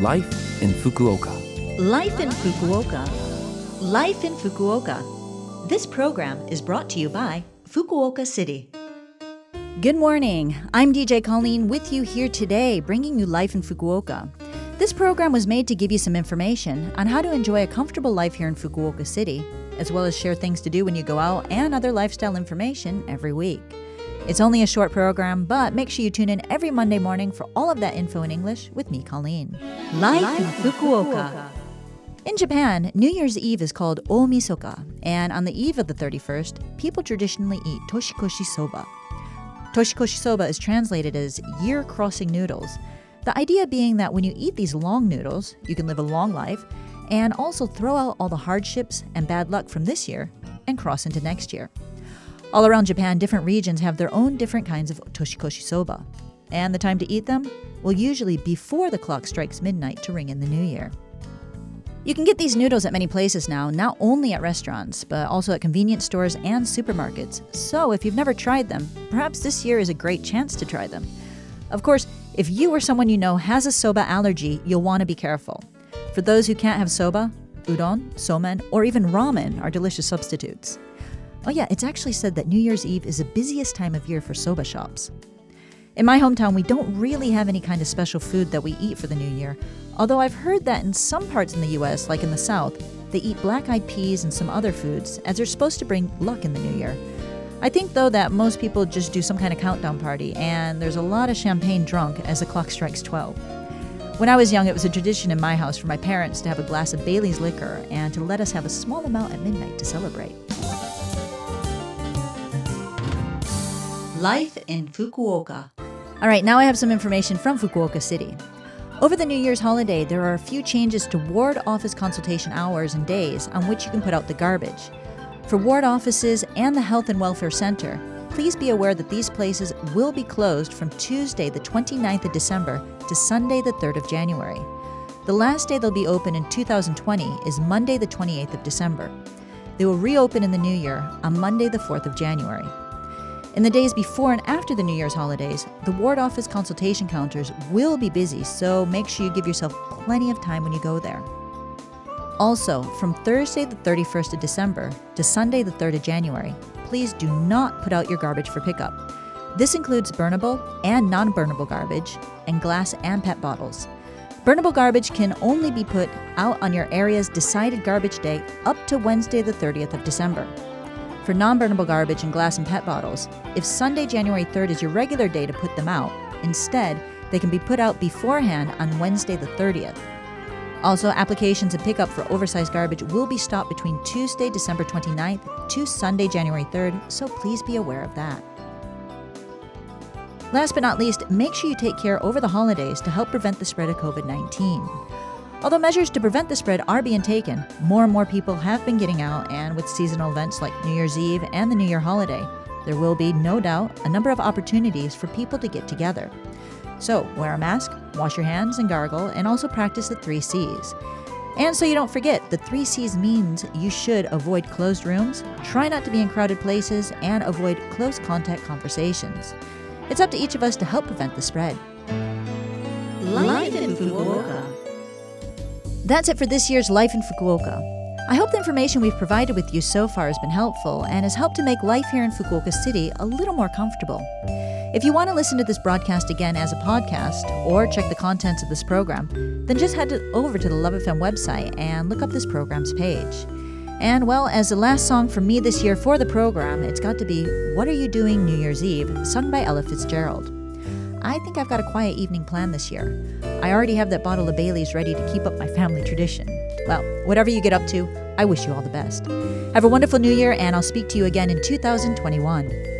Life in Fukuoka. Life in Fukuoka. Life in Fukuoka. This program is brought to you by Fukuoka City. Good morning. I'm DJ Colleen with you here today, bringing you Life in Fukuoka. This program was made to give you some information on how to enjoy a comfortable life here in Fukuoka City, as well as share things to do when you go out and other lifestyle information every week. It's only a short program, but make sure you tune in every Monday morning for all of that info in English with me, Colleen. Life, in Fukuoka. In Japan, New Year's Eve is called Omisoka, and on the eve of the 31st, people traditionally eat toshikoshi soba. Toshikoshi soba is translated as year crossing noodles. The idea being that when you eat these long noodles, you can live a long life and also throw out all the hardships and bad luck from this year and cross into next year. All around Japan, different regions have their own different kinds of toshikoshi soba. And the time to eat them? Well, usually before the clock strikes midnight to ring in the new year. You can get these noodles at many places now, not only at restaurants, but also at convenience stores and supermarkets. So if you've never tried them, perhaps this year is a great chance to try them. Of course, if you or someone you know has a soba allergy, you'll want to be careful. For those who can't have soba, udon, somen, or even ramen are delicious substitutes. Oh, yeah, it's actually said that New Year's Eve is the busiest time of year for soba shops. In my hometown, we don't really have any kind of special food that we eat for the new year, although I've heard that in some parts in the US, like in the South, they eat black eyed peas and some other foods as they're supposed to bring luck in the new year. I think, though, that most people just do some kind of countdown party, and there's a lot of champagne drunk as the clock strikes 12. When I was young, it was a tradition in my house for my parents to have a glass of Bailey's liquor and to let us have a small amount at midnight to celebrate. Life in Fukuoka. All right, now I have some information from Fukuoka City. Over the New Year's holiday, there are a few changes to ward office consultation hours and days on which you can put out the garbage. For ward offices and the Health and Welfare Center, please be aware that these places will be closed from Tuesday, the 29th of December to Sunday, the 3rd of January. The last day they'll be open in 2020 is Monday, the 28th of December. They will reopen in the new year on Monday, the 4th of January. In the days before and after the New Year's holidays, the ward office consultation counters will be busy, so make sure you give yourself plenty of time when you go there. Also, from Thursday the 31st of December to Sunday the 3rd of January, please do not put out your garbage for pickup. This includes burnable and non burnable garbage, and glass and PET bottles. Burnable garbage can only be put out on your area's decided garbage day up to Wednesday the 30th of December. For non burnable garbage and glass and PET bottles, if Sunday, January 3rd is your regular day to put them out, instead, they can be put out beforehand on Wednesday, the 30th. Also, applications and pickup for oversized garbage will be stopped between Tuesday, December 29th to Sunday, January 3rd, so please be aware of that. Last but not least, make sure you take care over the holidays to help prevent the spread of COVID 19. Although measures to prevent the spread are being taken, more and more people have been getting out, and with seasonal events like New Year's Eve and the New Year holiday, there will be, no doubt, a number of opportunities for people to get together. So, wear a mask, wash your hands and gargle, and also practice the three C's. And so you don't forget, the three C's means you should avoid closed rooms, try not to be in crowded places, and avoid close contact conversations. It's up to each of us to help prevent the spread. Life in Fukuoka. That's it for this year's Life in Fukuoka. I hope the information we've provided with you so far has been helpful and has helped to make life here in Fukuoka City a little more comfortable. If you want to listen to this broadcast again as a podcast or check the contents of this program, then just head over to the Love FM website and look up this program's page. And well, as the last song for me this year for the program, it's got to be What Are You Doing New Year's Eve, sung by Ella Fitzgerald. I think I've got a quiet evening planned this year. I already have that bottle of Bailey's ready to keep up my family tradition. Well, whatever you get up to, I wish you all the best. Have a wonderful new year, and I'll speak to you again in 2021.